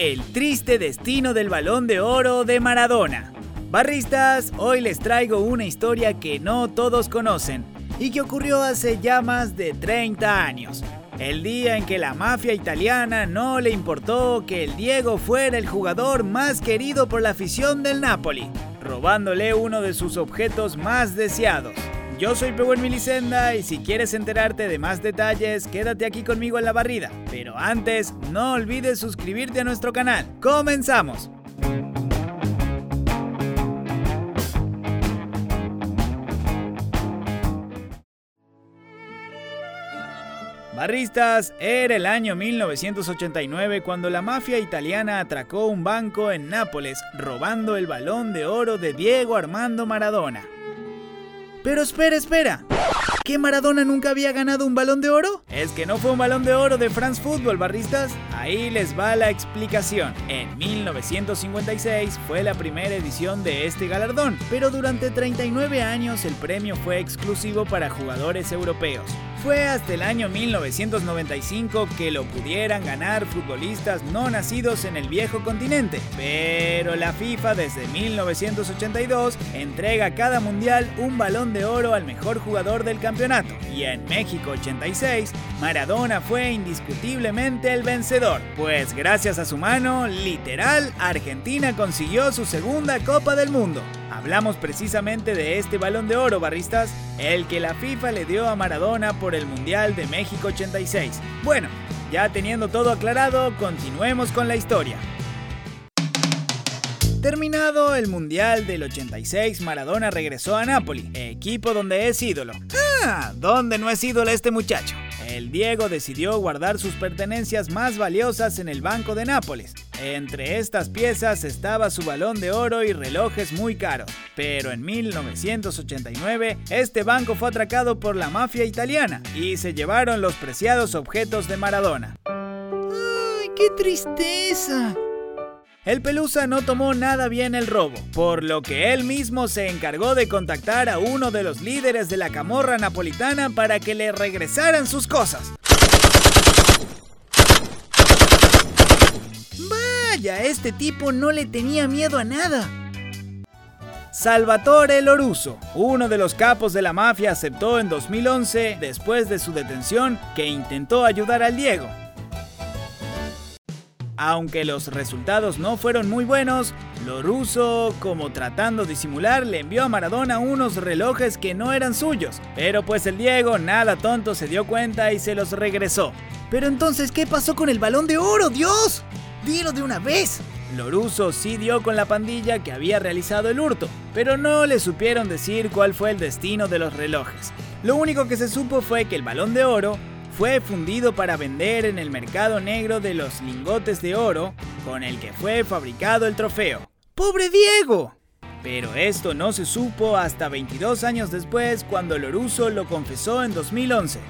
el triste destino del balón de oro de Maradona. Barristas, hoy les traigo una historia que no todos conocen y que ocurrió hace ya más de 30 años. El día en que la mafia italiana no le importó que el Diego fuera el jugador más querido por la afición del Napoli, robándole uno de sus objetos más deseados. Yo soy Pewell Milicenda y si quieres enterarte de más detalles, quédate aquí conmigo en la barrida. Pero antes, no olvides suscribirte a nuestro canal. ¡Comenzamos! Barristas, era el año 1989 cuando la mafia italiana atracó un banco en Nápoles robando el balón de oro de Diego Armando Maradona. Pero espera, espera. ¿Que Maradona nunca había ganado un balón de oro? Es que no fue un balón de oro de France Football, barristas. Ahí les va la explicación. En 1956 fue la primera edición de este galardón, pero durante 39 años el premio fue exclusivo para jugadores europeos. Fue hasta el año 1995 que lo pudieran ganar futbolistas no nacidos en el viejo continente, pero la FIFA desde 1982 entrega cada mundial un balón de oro al mejor jugador del campeonato, y en México 86 Maradona fue indiscutiblemente el vencedor, pues gracias a su mano, literal, Argentina consiguió su segunda Copa del Mundo. Hablamos precisamente de este balón de oro, barristas, el que la FIFA le dio a Maradona por el Mundial de México 86. Bueno, ya teniendo todo aclarado, continuemos con la historia. Terminado el Mundial del 86, Maradona regresó a Napoli, equipo donde es ídolo. Ah, ¿dónde no es ídolo este muchacho? El Diego decidió guardar sus pertenencias más valiosas en el Banco de Nápoles. Entre estas piezas estaba su balón de oro y relojes muy caros. Pero en 1989, este banco fue atracado por la mafia italiana y se llevaron los preciados objetos de Maradona. ¡Ay, qué tristeza! El Pelusa no tomó nada bien el robo, por lo que él mismo se encargó de contactar a uno de los líderes de la camorra napolitana para que le regresaran sus cosas. Vaya, este tipo no le tenía miedo a nada. Salvatore Loruso, uno de los capos de la mafia, aceptó en 2011, después de su detención, que intentó ayudar al Diego. Aunque los resultados no fueron muy buenos, Loruso, como tratando de disimular, le envió a Maradona unos relojes que no eran suyos. Pero pues el Diego, nada tonto, se dio cuenta y se los regresó. Pero entonces, ¿qué pasó con el balón de oro, Dios? Dilo de una vez. Loruso sí dio con la pandilla que había realizado el hurto, pero no le supieron decir cuál fue el destino de los relojes. Lo único que se supo fue que el balón de oro fue fundido para vender en el mercado negro de los lingotes de oro con el que fue fabricado el trofeo. ¡Pobre Diego! Pero esto no se supo hasta 22 años después cuando Loruso lo confesó en 2011.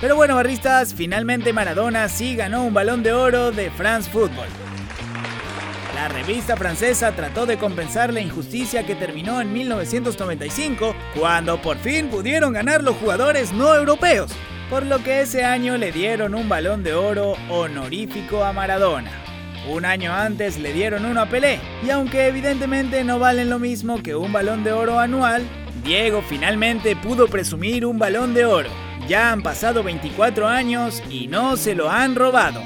Pero bueno, barristas, finalmente Maradona sí ganó un balón de oro de France Football. La revista francesa trató de compensar la injusticia que terminó en 1995, cuando por fin pudieron ganar los jugadores no europeos, por lo que ese año le dieron un balón de oro honorífico a Maradona. Un año antes le dieron uno a Pelé, y aunque evidentemente no valen lo mismo que un balón de oro anual, Diego finalmente pudo presumir un balón de oro. Ya han pasado 24 años y no se lo han robado.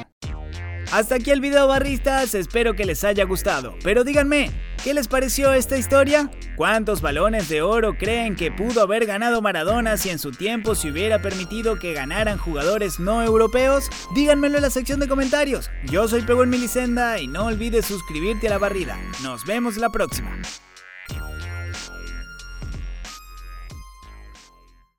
Hasta aquí el video barristas, espero que les haya gustado. Pero díganme, ¿qué les pareció esta historia? ¿Cuántos balones de oro creen que pudo haber ganado Maradona si en su tiempo se hubiera permitido que ganaran jugadores no europeos? Díganmelo en la sección de comentarios. Yo soy Pewell Milicenda y no olvides suscribirte a la barrida. Nos vemos la próxima.